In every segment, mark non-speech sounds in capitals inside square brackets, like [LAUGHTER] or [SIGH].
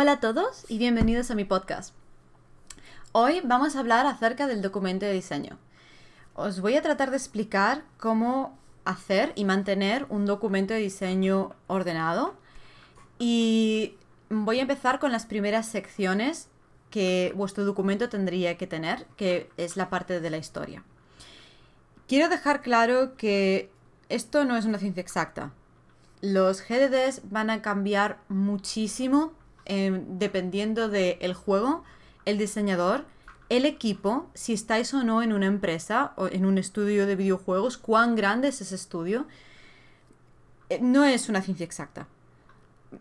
Hola a todos y bienvenidos a mi podcast. Hoy vamos a hablar acerca del documento de diseño. Os voy a tratar de explicar cómo hacer y mantener un documento de diseño ordenado y voy a empezar con las primeras secciones que vuestro documento tendría que tener, que es la parte de la historia. Quiero dejar claro que esto no es una ciencia exacta. Los GDDs van a cambiar muchísimo em, dependiendo del juego, el diseñador, el equipo, si estáis o no en una empresa o en un estudio de videojuegos, cuán grande es ese estudio. Eh, no es una ciencia exacta.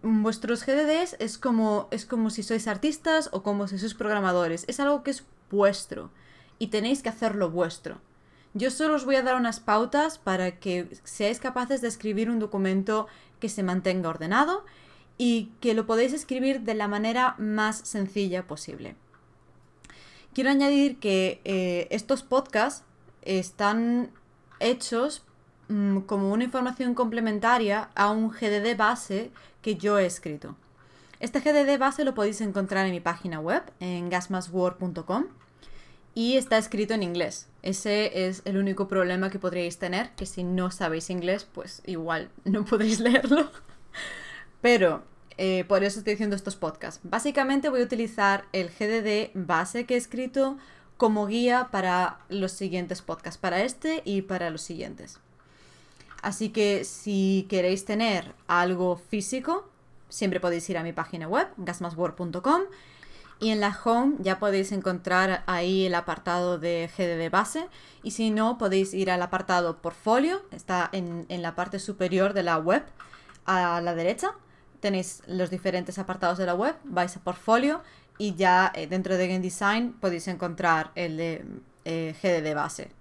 Vuestros GDDs es como, es como si sois artistas o como si sois programadores. Es algo que es vuestro y tenéis que hacerlo vuestro. Yo solo os voy a dar unas pautas para que seáis capaces de escribir un documento que se mantenga ordenado y que lo podéis escribir de la manera más sencilla posible. Quiero añadir que eh, estos podcasts están hechos mm, como una información complementaria a un GDD base que yo he escrito. Este GDD base lo podéis encontrar en mi página web, en gasmasword.com y está escrito en inglés. Ese es el único problema que podríais tener, que si no sabéis inglés, pues igual no podréis [LAUGHS] leerlo. Pero eh, por eso estoy haciendo estos podcasts. Básicamente voy a utilizar el GDD base que he escrito como guía para los siguientes podcasts, para este y para los siguientes. Así que si queréis tener algo físico, siempre podéis ir a mi página web, gasmasword.com y en la home ya podéis encontrar ahí el apartado de GDD base. Y si no, podéis ir al apartado portfolio. Está en, la parte superior de la web a la derecha. Tenéis los diferentes apartados de la web. Vais a portfolio y ya eh, dentro de Game Design podéis encontrar el de eh, GDD base.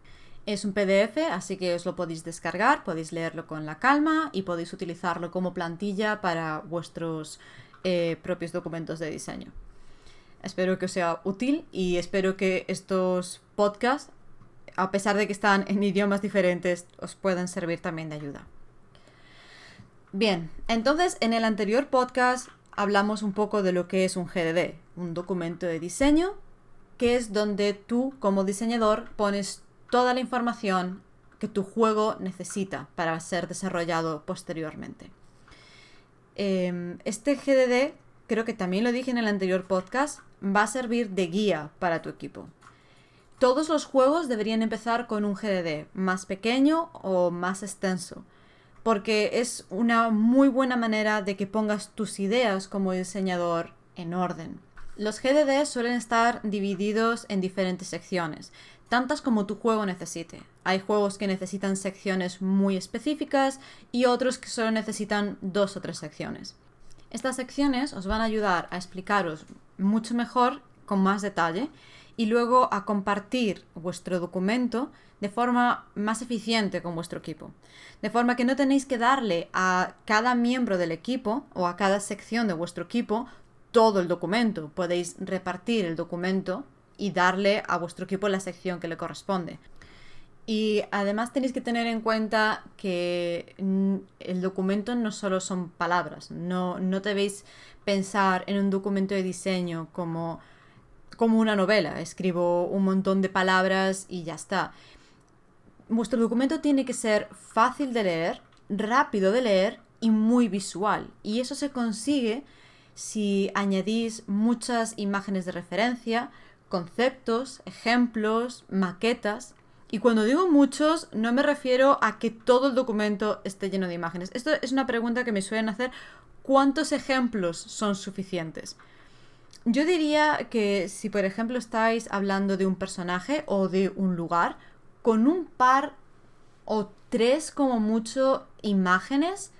Es un PDF, así que os lo podéis descargar, podéis leerlo con la calma y podéis utilizarlo como plantilla para vuestros eh, propios documentos de diseño. Espero que os sea útil y espero que estos podcasts, a pesar de que están en [LAUGHS] idiomas diferentes, os puedan servir también de ayuda. Bien, entonces en el anterior podcast hablamos un poco de lo que es un GDD, un documento de diseño, que es donde tú como diseñador pones toda la información que tu juego necesita para ser desarrollado posteriormente. Em, este GDD, creo que también lo dije en el anterior podcast, va a servir de guía para tu equipo. Todos los juegos deberían empezar con un GDD más pequeño o más extenso, porque es una muy buena manera de que pongas tus ideas como diseñador en orden. Los GDD suelen estar divididos en diferentes secciones, tantas como tu juego necesite. Hay juegos que necesitan secciones muy específicas y otros que solo necesitan dos o tres secciones. Estas secciones os van a ayudar a explicaros mucho mejor, con más detalle, y luego a compartir vuestro documento de forma más eficiente con vuestro equipo. De forma que no tenéis que darle a cada miembro del equipo o a cada sección de vuestro equipo todo el documento. Podéis repartir el documento y darle a vuestro equipo la sección que le corresponde. Y además tenéis que tener en cuenta que el documento no solo son palabras, no, no debéis pensar en un documento de diseño como, como una novela, escribo un montón de palabras y ya está. Vuestro documento tiene que ser fácil de leer, rápido de leer y muy visual. Y eso se consigue si añadís muchas imágenes de referencia, conceptos, ejemplos, maquetas y cuando digo muchos, no me refiero a que todo el documento esté lleno de imágenes. Esto es una pregunta que me suelen hacer. ¿Cuántos ejemplos son suficientes? Yo diría que si por ejemplo estáis hablando de un personaje o de un lugar, con un par o tres como mucho imágenes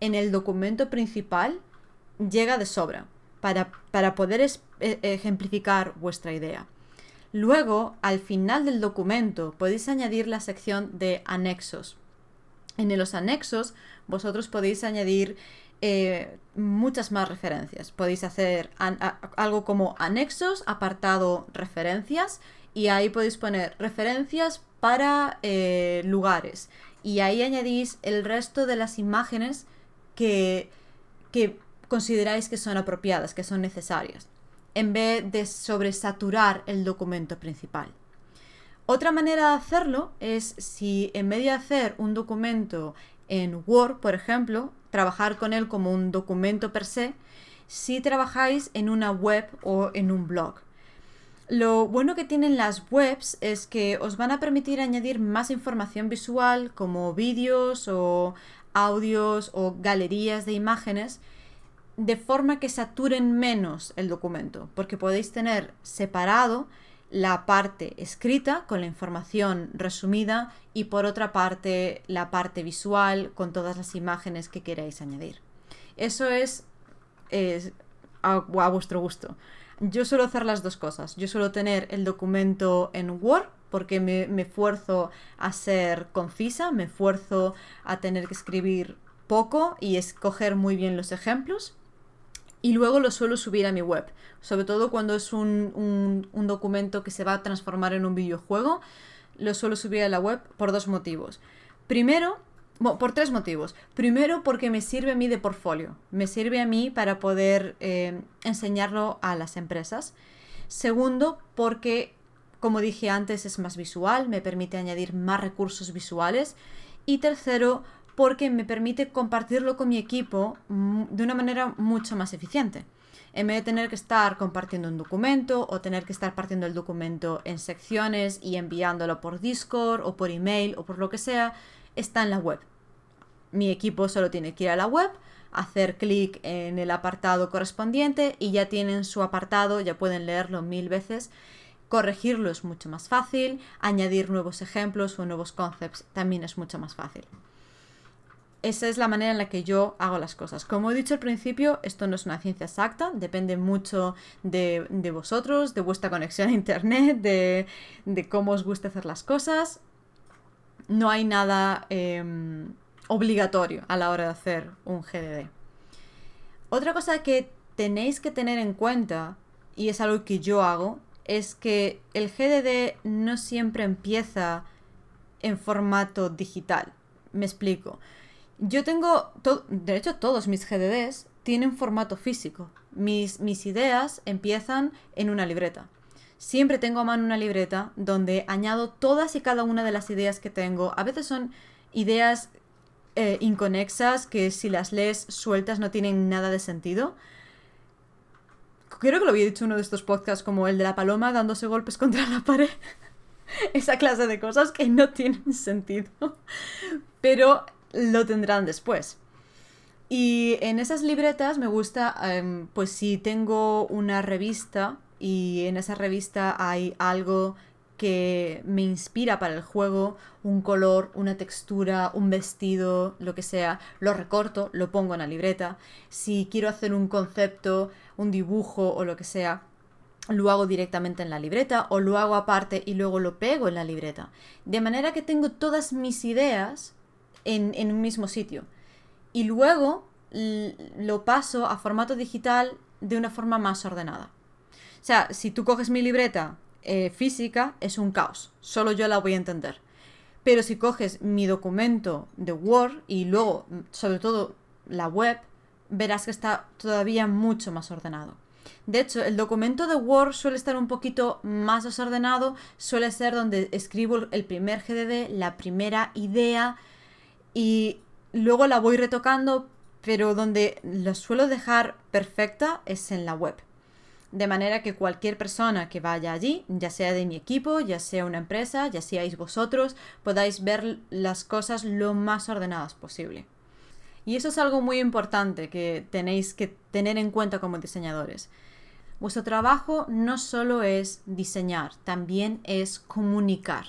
en el documento principal llega de sobra para, para poder e, ejemplificar vuestra idea. Luego, al final del documento, podéis añadir la sección de anexos. En los anexos, vosotros podéis añadir eh, muchas más referencias. Podéis hacer algo como anexos, apartado referencias, y ahí podéis poner referencias para eh, lugares. Y ahí añadís el resto de las imágenes que, que consideráis que son apropiadas, que son necesarias, en vez de sobresaturar el documento principal. Otra manera de hacerlo es si en vez de hacer un documento en Word, por ejemplo, trabajar con él como un documento per se, si trabajáis en una web o en un blog. Lo bueno que tienen las webs es que os van a permitir añadir más información visual como vídeos o audios o galerías de imágenes de forma que saturen menos el documento, porque podéis tener separado la parte escrita con la información resumida y por otra parte la parte visual con todas las imágenes que queráis añadir. Eso es, a, vuestro gusto. Yo suelo hacer las dos cosas. Yo suelo tener el documento en Word porque me, me esfuerzo a ser concisa, me esfuerzo a tener que escribir poco y escoger muy bien los ejemplos y luego lo suelo subir a mi web. Sobre todo cuando es un, documento que se va a transformar en un videojuego, lo suelo subir a la web por dos motivos. Primero, por tres motivos. Primero, porque me sirve a mí de portfolio. Me sirve a mí para poder eh, enseñarlo a las empresas. Segundo, porque, como dije antes, es más visual, me permite añadir más recursos visuales. Y tercero, porque me permite compartirlo con mi equipo mm, de una manera mucho más eficiente. En vez de tener que estar compartiendo un documento o tener que estar partiendo el documento en secciones y enviándolo por Discord o por email o por lo que sea, está en la web. Mi equipo solo tiene que ir a la web, hacer clic en el apartado correspondiente y ya tienen su apartado, ya pueden leerlo mil veces. Corregirlo es mucho más fácil, añadir nuevos ejemplos o nuevos concepts también es mucho más fácil esa es la manera en la que yo hago las cosas. Como he dicho al principio, esto no es una ciencia exacta, depende mucho de, vosotros, de vuestra conexión a Internet, de, cómo os gusta hacer las cosas. No hay nada em, obligatorio a la hora de hacer un GDD. Otra cosa que tenéis que tener en cuenta, y es algo que yo hago, es que el GDD no siempre empieza en formato digital. Me explico. Yo tengo, de hecho todos mis GDDs tienen formato físico. Mis, mis ideas empiezan en una libreta. Siempre tengo a mano una libreta donde añado todas y cada una de las ideas que tengo. A veces son ideas eh, inconexas que si las lees sueltas no tienen nada de sentido. Creo que lo había dicho uno de estos podcasts como el de la paloma dándose golpes contra la pared. [LAUGHS] Esa clase de cosas que no tienen [LAUGHS] sentido. Pero lo tendrán después. Y en esas libretas me gusta, em, pues si tengo una revista y en esa revista hay algo que me inspira para el juego, un color, una textura, un vestido, lo que sea, lo recorto, lo pongo en la libreta. Si quiero hacer un concepto, un dibujo o lo que sea, lo hago directamente en la libreta o lo hago aparte y luego lo pego en la libreta. De manera que tengo todas mis ideas en, un mismo sitio. Y luego lo paso a formato digital de una forma más ordenada. O sea, si tú coges mi libreta eh, física, es un caos. Solo yo la voy a entender. Pero si coges mi documento de Word y luego, sobre todo, la web, verás que está todavía mucho más ordenado. De hecho, el documento de Word suele estar un poquito más desordenado, suele ser donde escribo el primer GDD, la primera idea, y luego la voy retocando, pero donde la suelo dejar perfecta es en la web. De manera que cualquier persona que vaya allí, ya sea de mi equipo, ya sea una empresa, ya seáis vosotros, podáis ver las cosas lo más ordenadas posible. Y eso es algo muy importante que tenéis que tener en cuenta como diseñadores. Vuestro trabajo no solo es diseñar, también es comunicar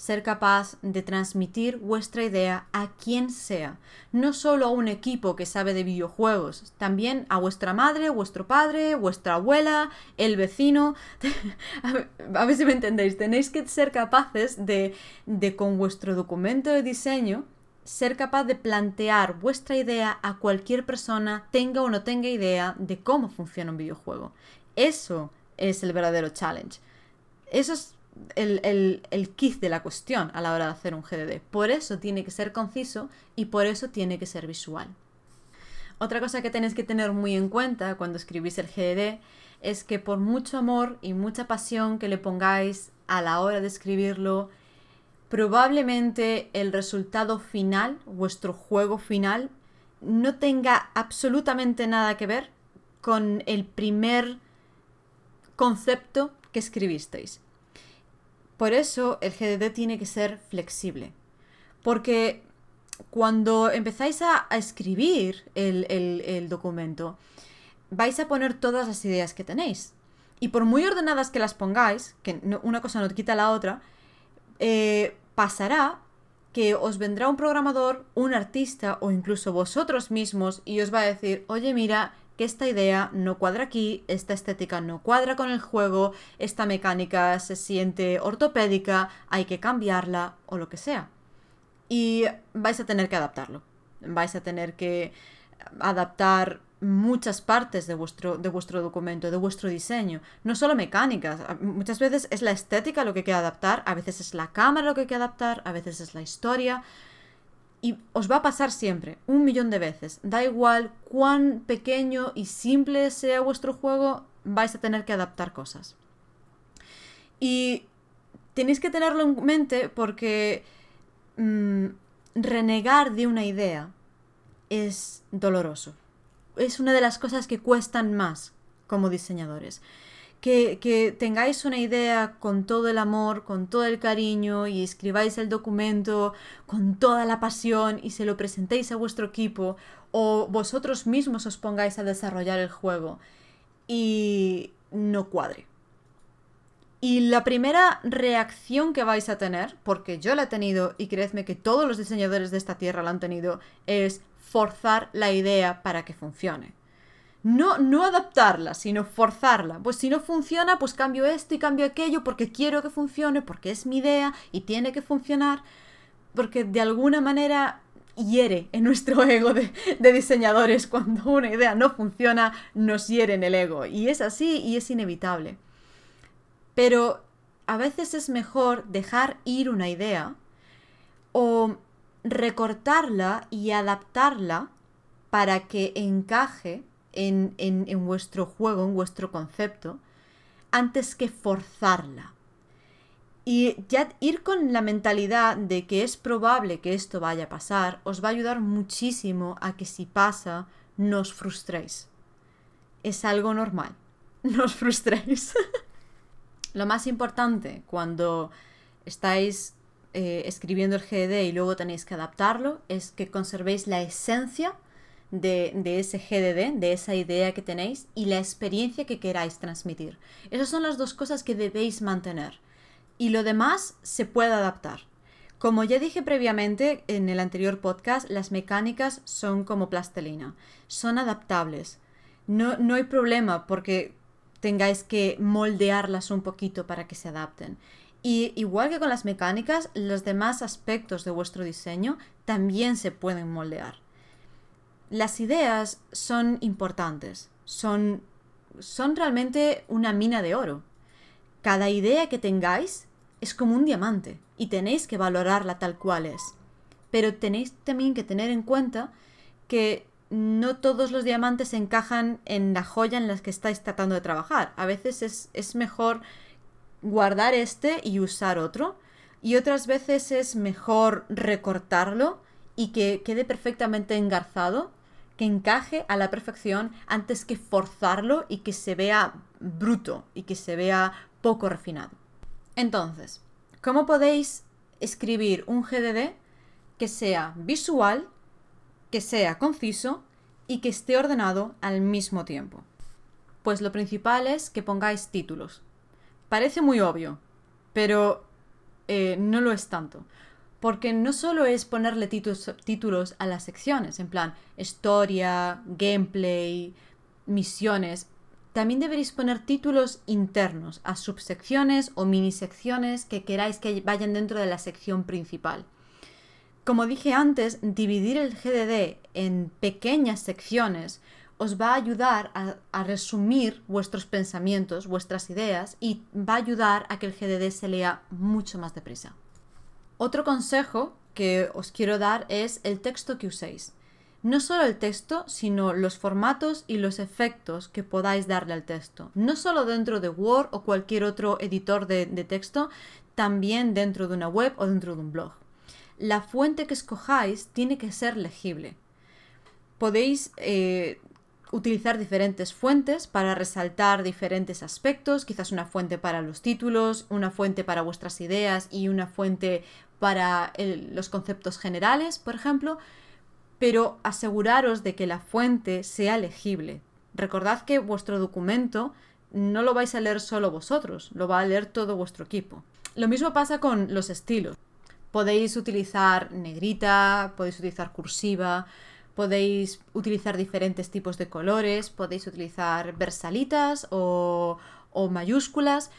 ser capaz de transmitir vuestra idea a quien sea, no solo a un equipo que sabe de videojuegos, también a vuestra madre, vuestro padre, vuestra abuela, el vecino. [LAUGHS] a ver si me entendéis, tenéis que ser capaces de, de con vuestro documento de diseño ser capaz de plantear vuestra idea a cualquier persona, tenga o no tenga idea de cómo funciona un videojuego. Eso es el verdadero challenge. Eso es el, el, el kit de la cuestión a la hora de hacer un GDD. Por eso tiene que ser conciso y por eso tiene que ser visual. Otra cosa que tenéis que tener muy en cuenta cuando escribís el GDD es que por mucho amor y mucha pasión que le pongáis a la hora de escribirlo, probablemente el resultado final, vuestro juego final, no tenga absolutamente nada que ver con el primer concepto que escribisteis. Por eso el GDD tiene que ser flexible. Porque cuando empezáis a, escribir el, documento, vais a poner todas las ideas que tenéis. Y por muy ordenadas que las pongáis, que una cosa no quita la otra, eh, pasará que os vendrá un programador, un artista o incluso vosotros mismos y os va a decir, oye mira, que esta idea no cuadra aquí, esta estética no cuadra con el juego, esta mecánica se siente ortopédica, hay que cambiarla o lo que sea. Y vais a tener que adaptarlo. Vais a tener que adaptar muchas partes de vuestro, de vuestro documento, de vuestro diseño. No solo mecánicas. Muchas veces es la estética lo que hay que adaptar, a veces es la cámara lo que hay que adaptar, a veces es la historia. Y os va a pasar siempre, un millón de veces. Da igual cuán pequeño y simple sea vuestro juego, vais a tener que adaptar cosas. Y tenéis que tenerlo en mente porque mm, renegar de una idea es doloroso. Es una de las cosas que cuestan más como diseñadores que, tengáis una idea con todo el amor, con todo el cariño y escribáis el documento con toda la pasión y se lo presentéis a vuestro equipo o vosotros mismos os pongáis a desarrollar el juego y no cuadre. Y la primera reacción que vais a tener, porque yo la he tenido y creedme que todos los diseñadores de esta tierra la han tenido, es forzar la idea para que funcione. No, no adaptarla, sino forzarla. Pues si no funciona, pues cambio esto y cambio aquello porque quiero que funcione, porque es mi idea y tiene que funcionar. Porque de alguna manera hiere en nuestro [LAUGHS] ego de, de, diseñadores. Cuando una idea no funciona, nos hiere en el ego. Y es así y es inevitable. Pero a veces es mejor dejar ir una idea o recortarla y adaptarla para que encaje en, vuestro juego, en vuestro concepto, antes que forzarla. Y ya ir con la mentalidad de que es probable que esto vaya a pasar, os va a ayudar muchísimo a que si pasa, no os frustréis. Es algo normal. [LAUGHS] No os frustréis. [LAUGHS] Lo más importante cuando estáis eh, escribiendo el GD y luego tenéis que adaptarlo es que conservéis la esencia de, ese GDD, de esa idea que tenéis y la experiencia que queráis transmitir. Esas son las dos cosas que debéis mantener. Y lo demás se puede adaptar. Como ya dije previamente en el anterior podcast, las mecánicas son como plastelina, son adaptables. No, no hay problema porque tengáis que moldearlas un poquito para que se adapten. Y igual que con las mecánicas, los demás aspectos de vuestro diseño también se pueden moldear las ideas son importantes, son, son realmente una mina de oro. Cada idea que tengáis es como un diamante y tenéis que valorarla tal cual es. Pero tenéis también que tener en cuenta que no todos los diamantes encajan en la joya en la que estáis tratando de trabajar. A veces es, es mejor guardar este y usar otro. Y otras veces es mejor recortarlo y que quede perfectamente engarzado que encaje a la perfección antes que forzarlo y que se vea bruto y que se vea poco refinado. Entonces, ¿cómo podéis escribir un GDD que sea visual, que sea conciso y que esté ordenado al mismo tiempo? Pues lo principal es que pongáis títulos. Parece muy obvio, pero eh, no lo es tanto. Porque no solo es ponerle títulos, a las secciones, en plan historia, gameplay, misiones. También deberéis poner títulos internos a subsecciones o minisecciones que queráis que vayan dentro de la sección principal. Como dije antes, dividir el GDD en pequeñas secciones os va a ayudar a, a, resumir vuestros pensamientos, vuestras ideas y va a ayudar a que el GDD se lea mucho más deprisa. Otro consejo que os quiero dar es el texto que uséis. no solo el texto, sino los formatos y los efectos que podáis darle al texto. No solo dentro de Word o cualquier otro editor de, texto, también dentro de una web o dentro de un blog. La fuente que escojáis tiene que ser legible. Podéis eh, utilizar diferentes fuentes para resaltar diferentes aspectos, quizás una fuente para los títulos, una fuente para vuestras ideas y una fuente para los conceptos generales, por ejemplo, pero aseguraros de que la fuente sea legible. Recordad que vuestro documento no lo vais a leer solo vosotros, lo va a leer todo vuestro equipo. Lo mismo pasa con los estilos. Podéis utilizar negrita, podéis utilizar cursiva, podéis utilizar diferentes tipos de colores, podéis utilizar versalitas o, mayúsculas,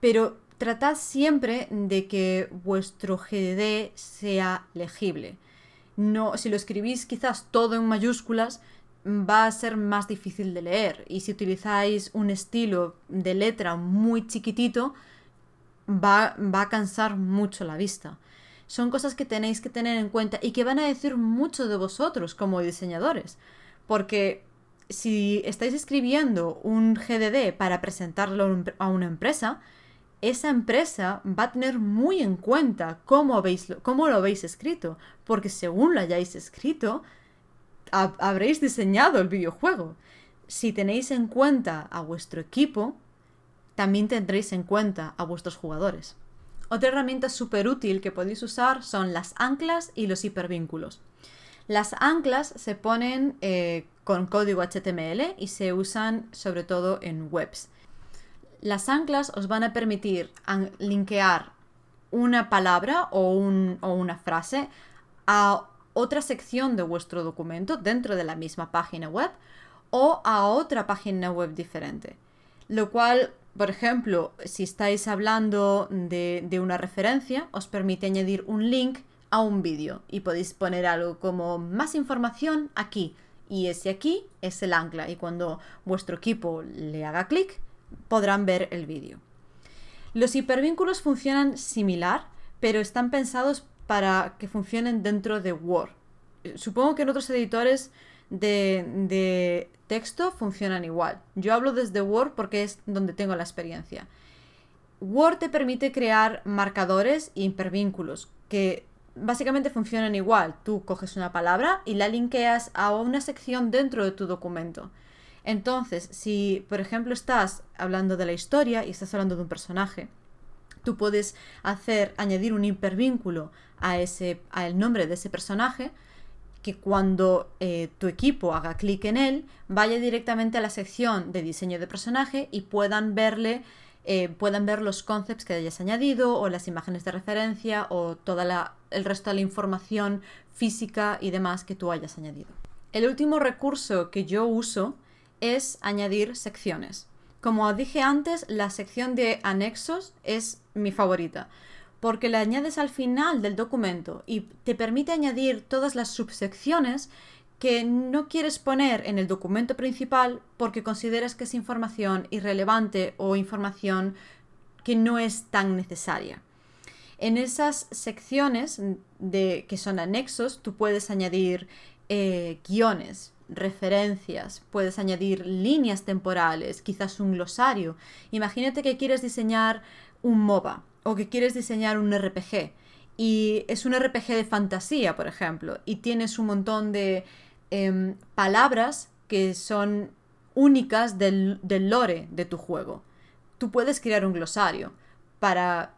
pero tratad siempre de que vuestro GDD sea legible. No, si lo escribís quizás todo en mayúsculas, va a ser más difícil de leer. Y si utilizáis un estilo de letra muy chiquitito, va, va a cansar mucho la vista. Son cosas que tenéis que tener en cuenta y que van a decir mucho de vosotros como diseñadores. Porque si estáis escribiendo un GDD para presentarlo a una empresa, esa empresa va a tener muy en cuenta cómo, lo habéis escrito, porque según lo hayáis escrito, habréis diseñado el videojuego. Si tenéis en cuenta a vuestro equipo, también tendréis en cuenta a vuestros jugadores. Otra herramienta súper útil que podéis usar son las anclas y los hipervínculos. Las anclas se ponen eh, con código HTML y se usan sobre todo en webs. Las anclas os van a permitir linkear una palabra o, una frase a otra sección de vuestro documento dentro de la misma página web o a otra página web diferente. Lo cual, por ejemplo, si estáis hablando de, de, una referencia, os permite añadir un link a un vídeo y podéis poner algo como más información aquí. Y ese aquí es el ancla y cuando vuestro equipo le haga clic, podrán ver el vídeo. Los hipervínculos funcionan similar, pero están pensados para que funcionen dentro de Word. Supongo que en otros editores de, texto funcionan igual. Yo hablo desde Word porque es donde tengo la experiencia. Word te permite crear marcadores e hipervínculos que básicamente funcionan igual. Tú coges una palabra y la linkeas a una sección dentro de tu documento. Entonces, si por ejemplo estás hablando de la historia y estás hablando de un personaje, tú puedes hacer, añadir un hipervínculo a ese, al nombre de ese personaje, que cuando eh, tu equipo haga clic en él, vaya directamente a la sección de diseño de personaje y puedan verle, eh, puedan ver los concepts que hayas añadido, o las imágenes de referencia, o todo el resto de la información física y demás que tú hayas añadido. El último recurso que yo uso es añadir secciones. Como dije antes, la sección de anexos es mi favorita, porque la añades al final del documento y te permite añadir todas las subsecciones que no quieres poner en el documento principal porque consideras que es información irrelevante o información que no es tan necesaria. En esas secciones de, que son anexos, tú puedes añadir eh, guiones, referencias, puedes añadir líneas temporales, quizás un glosario. Imagínate que quieres diseñar un MOBA o que quieres diseñar un RPG y es un RPG de fantasía, por ejemplo, y tienes un montón de em, palabras que son únicas del lore de tu juego. Tú puedes crear un glosario para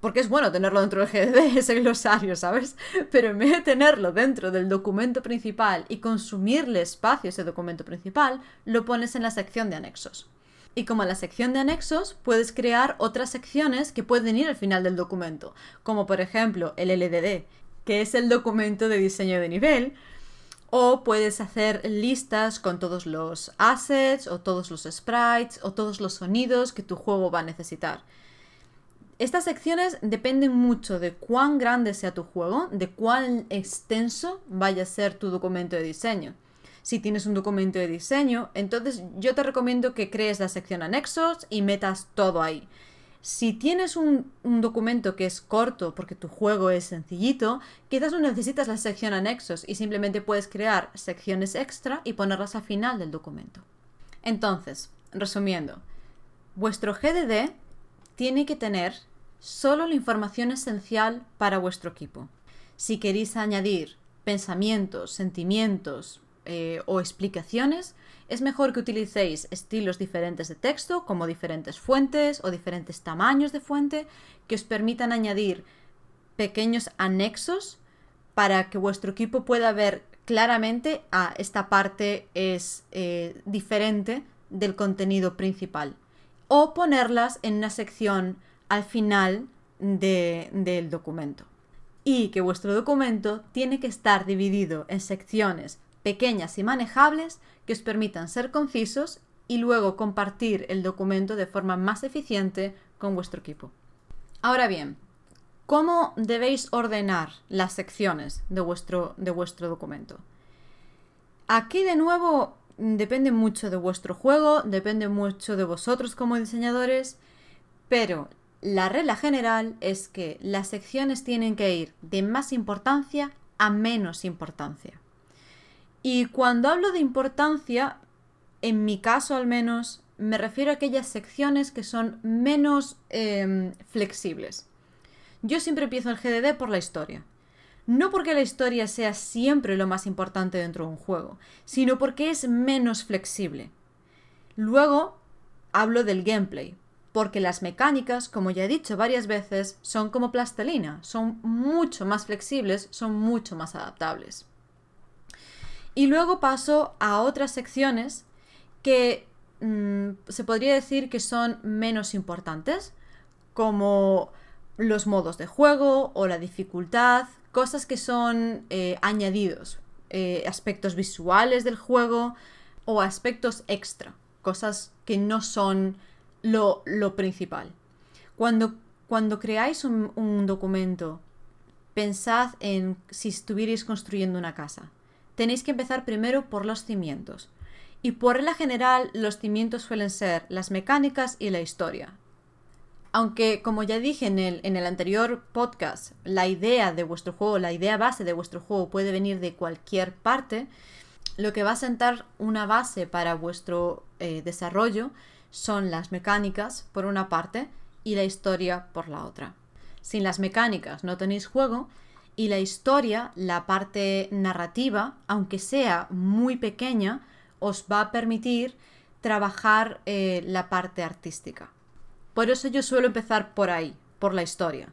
porque es bueno tenerlo dentro del GDD, [LAUGHS] ese glosario, ¿sabes? Pero en vez de tenerlo dentro del documento principal y consumirle espacio a ese documento principal, lo pones en la sección de anexos. Y como en la sección de anexos, puedes crear otras secciones que pueden ir al final del documento, como por ejemplo el LDD, que es el documento de diseño de nivel, o puedes hacer listas con todos los assets, o todos los sprites, o todos los sonidos que tu juego va a necesitar. Estas secciones dependen mucho de cuán grande sea tu juego, de cuán extenso vaya a ser tu documento de diseño. Si tienes un documento de diseño, entonces yo te recomiendo que crees la sección anexos y metas todo ahí. Si tienes un, documento que es corto porque tu juego es sencillito, quizás no necesitas la sección anexos y simplemente puedes crear secciones extra y ponerlas al final del documento. Entonces, resumiendo, vuestro GDD tiene que tener solo la información esencial para vuestro equipo. Si queréis añadir pensamientos, sentimientos eh, o explicaciones, es mejor que utilicéis estilos diferentes de texto, como diferentes fuentes o diferentes tamaños de fuente, que os permitan añadir pequeños anexos para que vuestro equipo pueda ver claramente, ah, esta parte es eh, diferente del contenido principal. O ponerlas en una sección al final del documento. Y que vuestro documento tiene que estar dividido en secciones pequeñas y manejables que os permitan ser concisos y luego compartir el documento de forma más eficiente con vuestro equipo. Ahora bien, ¿cómo debéis ordenar las secciones de vuestro, de vuestro documento? Aquí de nuevo depende mucho de vuestro juego, depende mucho de vosotros como diseñadores, pero la regla general es que las secciones tienen que ir de más importancia a menos importancia. Y cuando hablo de importancia, en mi caso al menos, me refiero a aquellas secciones que son menos em, flexibles. Yo siempre empiezo el GDD por la historia. No porque la historia sea siempre lo más importante dentro de un juego, sino porque es menos flexible. Luego hablo del gameplay, porque las mecánicas, como ya he dicho varias veces, son como plastelina, son mucho más flexibles, son mucho más adaptables. Y luego paso a otras secciones que mm, se podría decir que son menos importantes, como los modos de juego o la dificultad, cosas que son eh, añadidos, eh, aspectos visuales del juego o aspectos extra, cosas que no son lo, principal. Cuando, cuando creáis un, un documento, pensad en si estuvierais construyendo una casa tenéis que empezar primero por los cimientos. Y por regla general, los cimientos suelen ser las mecánicas y la historia. Aunque, como ya dije en el, en el anterior podcast, la idea de vuestro juego, la idea base de vuestro juego puede venir de cualquier parte, lo que va a sentar una base para vuestro eh, desarrollo son las mecánicas, por una parte, y la historia por la otra. Sin las mecánicas no tenéis juego y la historia, la parte narrativa, aunque sea muy pequeña, os va a permitir trabajar eh, la parte artística. Por eso yo suelo empezar por ahí, por la historia,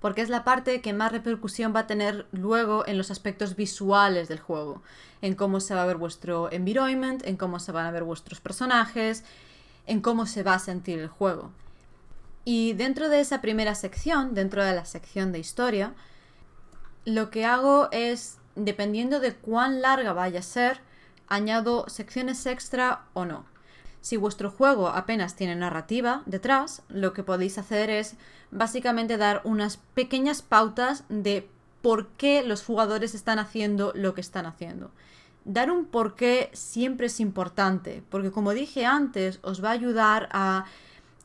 porque es la parte que más repercusión va a tener luego en los aspectos visuales del juego, en cómo se va a ver vuestro environment, en cómo se van a ver vuestros personajes, en cómo se va a sentir el juego. Y dentro de esa primera sección, dentro de la sección de historia, lo que hago es, dependiendo de cuán larga vaya a ser, añado secciones extra o no. Si vuestro juego apenas tiene narrativa detrás, lo que podéis hacer es básicamente dar unas pequeñas pautas de por qué los jugadores están haciendo lo que están haciendo. Dar un por qué siempre es importante, porque como dije antes, os va a ayudar a,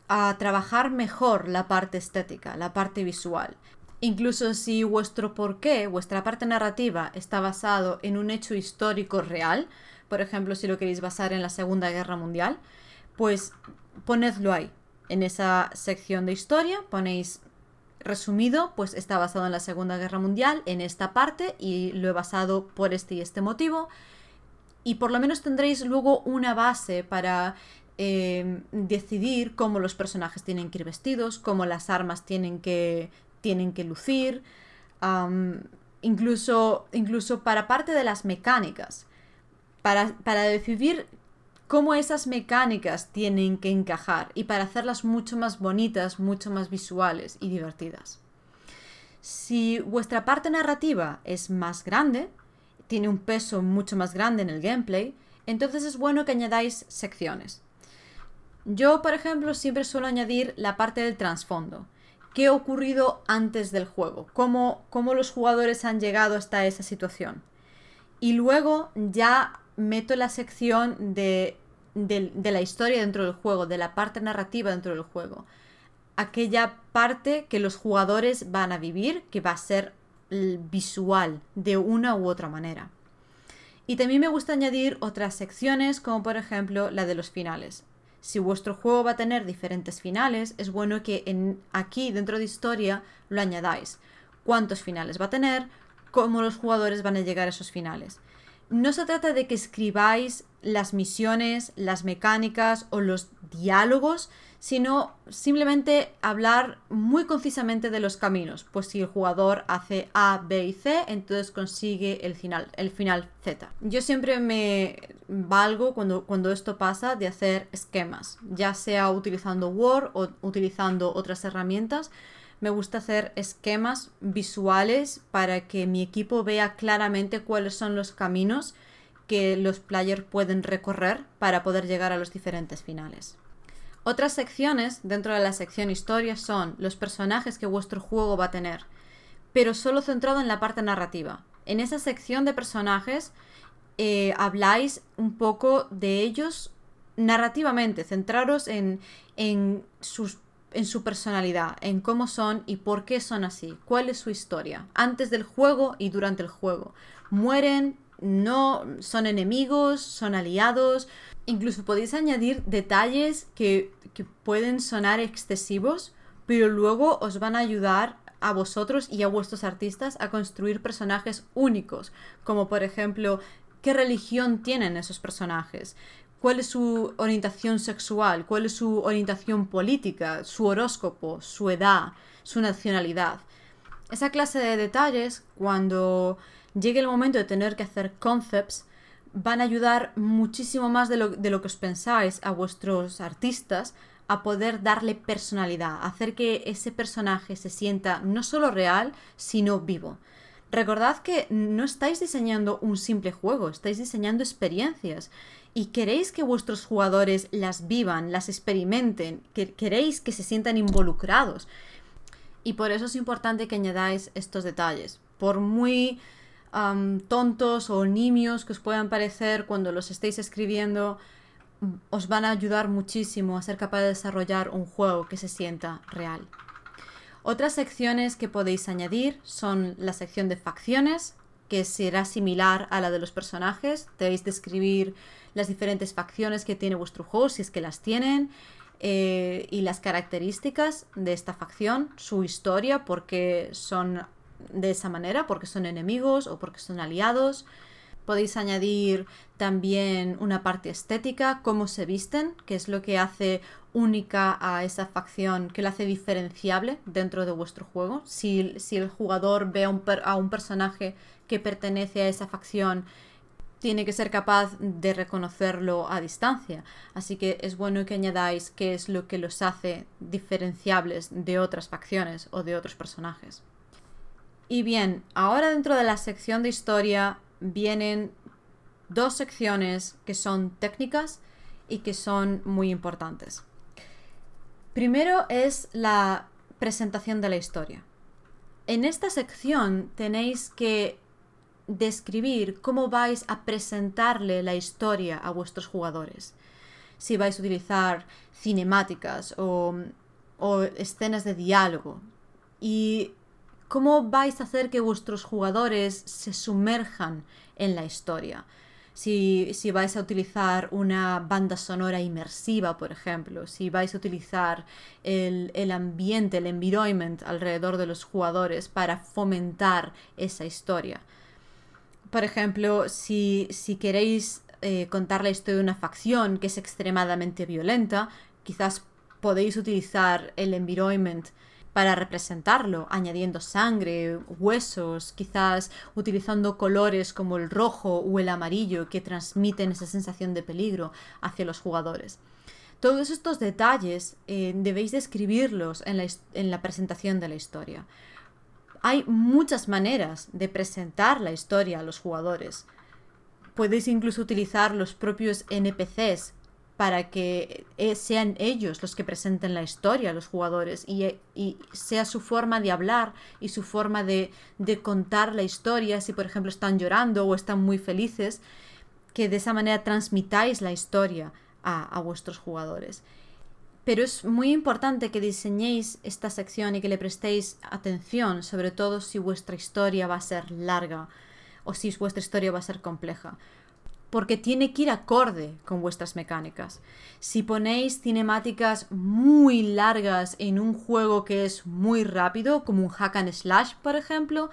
a trabajar mejor la parte estética, la parte visual. Incluso si vuestro porqué, vuestra parte narrativa está basado en un hecho histórico real, por ejemplo, si lo queréis basar en la Segunda Guerra Mundial, pues ponedlo ahí. En esa sección de historia ponéis resumido, pues está basado en la Segunda Guerra Mundial, en esta parte, y lo he basado por este y este motivo. Y por lo menos tendréis luego una base para eh, decidir cómo los personajes tienen que ir vestidos, cómo las armas tienen que tienen que lucir, incluso, incluso para parte de las mecánicas, para, para decidir cómo esas mecánicas tienen que encajar y para hacerlas mucho más bonitas, mucho más visuales y divertidas. Si vuestra parte narrativa es más grande, tiene un peso mucho más grande en el gameplay, entonces es bueno que añadáis secciones. Yo, por ejemplo, siempre suelo añadir la parte del trasfondo, qué ha ocurrido antes del juego, cómo, cómo los jugadores han llegado hasta esa situación. Y luego ya meto la sección de, de, la historia dentro del juego, de la parte narrativa dentro del juego. aquella parte que los jugadores van a vivir, que va a ser visual de una u otra manera. Y también me gusta añadir otras secciones, como por ejemplo la de los finales. Si vuestro juego va a tener diferentes finales, es bueno que en, aquí dentro de historia lo añadáis. ¿Cuántos finales va a tener? ¿Cómo los jugadores van a llegar a esos finales? No se trata de que escribáis las misiones, las mecánicas o los diálogos, sino simplemente hablar muy concisamente de los caminos. Pues si el jugador hace A, B y C, entonces consigue el final, el final Z. Yo siempre me valgo cuando, cuando esto pasa de hacer esquemas, ya sea utilizando Word o utilizando otras herramientas. Me gusta hacer esquemas visuales para que mi equipo vea claramente cuáles son los caminos que los players pueden recorrer para poder llegar a los diferentes finales. Otras secciones dentro de la sección historia son los personajes que vuestro juego va a tener, pero solo centrado en la parte narrativa. En esa sección de personajes eh, habláis un poco de ellos narrativamente, centraros en, en, sus, en su personalidad, en cómo son y por qué son así, cuál es su historia, antes del juego y durante el juego. Mueren, no son enemigos, son aliados, Incluso podéis añadir detalles que, pueden sonar excesivos, pero luego os van a ayudar a vosotros y a vuestros artistas a construir personajes únicos, como por ejemplo, qué religión tienen esos personajes, cuál es su orientación sexual, cuál es su orientación política, su horóscopo, su edad, su nacionalidad. Esa clase de detalles, cuando llegue el momento de tener que hacer concepts, van a ayudar muchísimo más de lo, de lo que os pensáis a vuestros artistas a poder darle personalidad, hacer que ese personaje se sienta no solo real, sino vivo. Recordad que no estáis diseñando un simple juego, estáis diseñando experiencias y queréis que vuestros jugadores las vivan, las experimenten, que queréis que se sientan involucrados. Y por eso es importante que añadáis estos detalles. Por muy tontos o nimios que os puedan parecer cuando los estéis escribiendo, os van a ayudar muchísimo a ser capaz de desarrollar un juego que se sienta real. Otras secciones que podéis añadir son la sección de facciones, que será similar a la de los personajes. Debéis describir las diferentes facciones que tiene vuestro juego, si es que las tienen, eh, y las características de esta facción, su historia, porque son de esa manera porque son enemigos o porque son aliados. Podéis añadir también una parte estética, cómo se visten, que es lo que hace única a esa facción, que la hace diferenciable dentro de vuestro juego. Si, el jugador ve a un, a un personaje que pertenece a esa facción, tiene que ser capaz de reconocerlo a distancia. Así que es bueno que añadáis qué es lo que los hace diferenciables de otras facciones o de otros personajes. Y bien, ahora dentro de la sección de historia vienen dos secciones que son técnicas y que son muy importantes. Primero es la presentación de la historia. En esta sección tenéis que describir cómo vais a presentarle la historia a vuestros jugadores. Si vais a utilizar cinemáticas o, escenas de diálogo. Y ¿Cómo vais a hacer que vuestros jugadores se sumerjan en la historia? Si, vais a utilizar una banda sonora inmersiva, por ejemplo, si vais a utilizar el, ambiente, el environment alrededor de los jugadores para fomentar esa historia. Por ejemplo, si, queréis eh, contar la historia de una facción que es extremadamente violenta, quizás podéis utilizar el environment para representarlo, añadiendo sangre, huesos, quizás utilizando colores como el rojo o el amarillo que transmiten esa sensación de peligro hacia los jugadores. Todos estos detalles eh, debéis describirlos en la presentación de la historia. Hay muchas maneras de presentar la historia a los jugadores. Podéis incluso utilizar los propios NPCs para que eh, sean ellos los que presenten la historia a los jugadores y, sea su forma de hablar y su forma de, contar la historia, si por ejemplo están llorando o están muy felices, que de esa manera transmitáis la historia a, vuestros jugadores. Pero es muy importante que diseñéis esta sección y que le prestéis atención, sobre todo si vuestra historia va a ser larga o si vuestra historia va a ser compleja. Porque tiene que ir acorde con vuestras mecánicas. Si ponéis cinemáticas muy largas en un juego que es muy rápido, como un hack and slash, por ejemplo,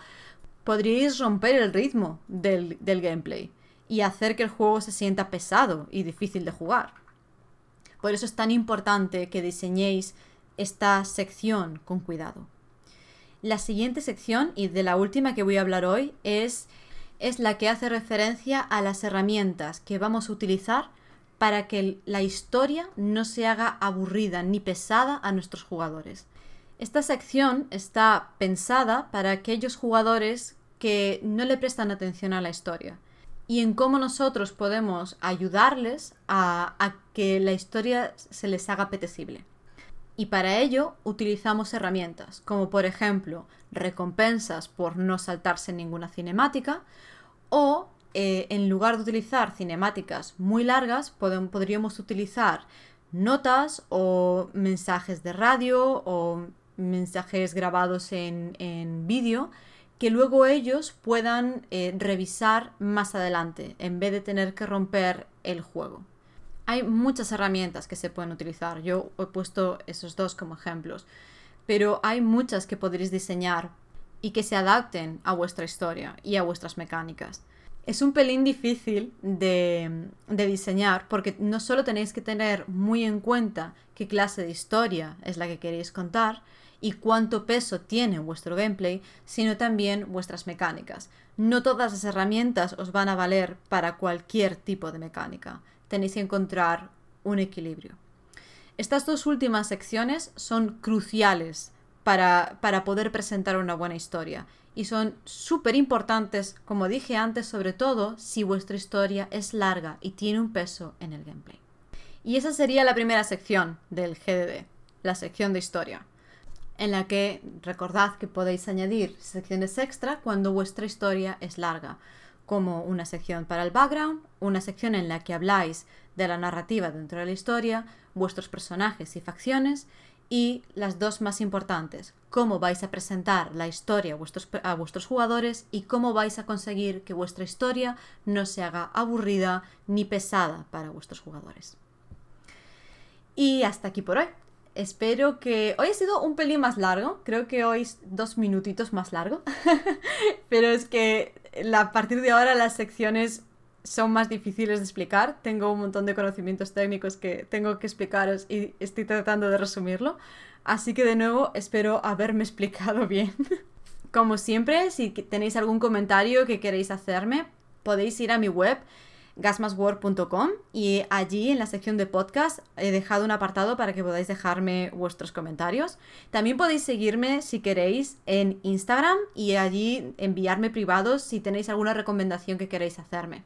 podríais romper el ritmo del, del gameplay y hacer que el juego se sienta pesado y difícil de jugar. Por eso es tan importante que diseñéis esta sección con cuidado. La siguiente sección, y de la última que voy a hablar hoy, es, es la que hace referencia a las herramientas que vamos a utilizar para que la historia no se haga aburrida ni pesada a nuestros jugadores. Esta sección está pensada para aquellos jugadores que no le prestan atención a la historia y en cómo nosotros podemos ayudarles a, que la historia se les haga apetecible. Y para ello utilizamos herramientas, como por ejemplo recompensas por no saltarse ninguna cinemática, o eh, en lugar de utilizar cinemáticas muy largas, podríamos utilizar notas o mensajes de radio o mensajes grabados en, en vídeo que luego ellos puedan eh, revisar más adelante en vez de tener que romper el juego. Hay muchas herramientas que se pueden utilizar. Yo he puesto esos dos como ejemplos. Pero hay muchas que podréis diseñar y que se adapten a vuestra historia y a vuestras mecánicas. Es un pelín difícil de, de, diseñar porque no solo tenéis que tener muy en cuenta qué clase de historia es la que queréis contar, y cuánto peso tiene vuestro gameplay, sino también vuestras mecánicas. No todas las herramientas os van a valer para cualquier tipo de mecánica. Tenéis que encontrar un equilibrio. Estas dos últimas secciones son cruciales para, para poder presentar una buena historia y son súper importantes, como dije antes, sobre todo si vuestra historia es larga y tiene un peso en el gameplay. Y esa sería la primera sección del GDD, la sección de historia en la que recordad que podéis añadir secciones extra cuando vuestra historia es larga, como una sección para el background, una sección en la que habláis de la narrativa dentro de la historia, vuestros personajes y facciones, y las dos más importantes, cómo vais a presentar la historia a vuestros, a vuestros, jugadores y cómo vais a conseguir que vuestra historia no se haga aburrida ni pesada para vuestros jugadores. Y hasta aquí por hoy. Espero que... Hoy ha sido un pelín más largo, creo que hoy es dos minutitos más largo, [LAUGHS] pero es que a partir de ahora las secciones son más difíciles de explicar, tengo un montón de conocimientos técnicos que tengo que explicaros y estoy tratando de resumirlo, así que de nuevo espero haberme [LAUGHS] explicado bien. Como siempre, si tenéis algún comentario que queréis hacerme, podéis ir a mi web gasmasword.com y allí en la sección de podcast he dejado un apartado para que podáis dejarme vuestros comentarios. También podéis seguirme si queréis en Instagram y allí enviarme privados si tenéis alguna recomendación que queréis hacerme.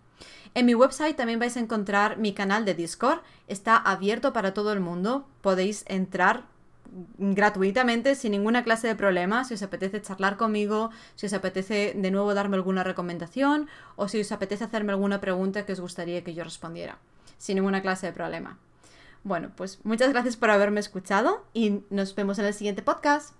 En mi website también vais a encontrar mi canal de Discord. Está abierto para todo el mundo. Podéis entrar gratuitamente, sin ninguna clase de problema, si os apetece charlar conmigo, si os apetece de nuevo darme alguna recomendación o si os apetece hacerme alguna pregunta que os gustaría que yo respondiera, sin ninguna clase de problema. Bueno, pues muchas gracias por haberme escuchado y nos vemos en el siguiente podcast.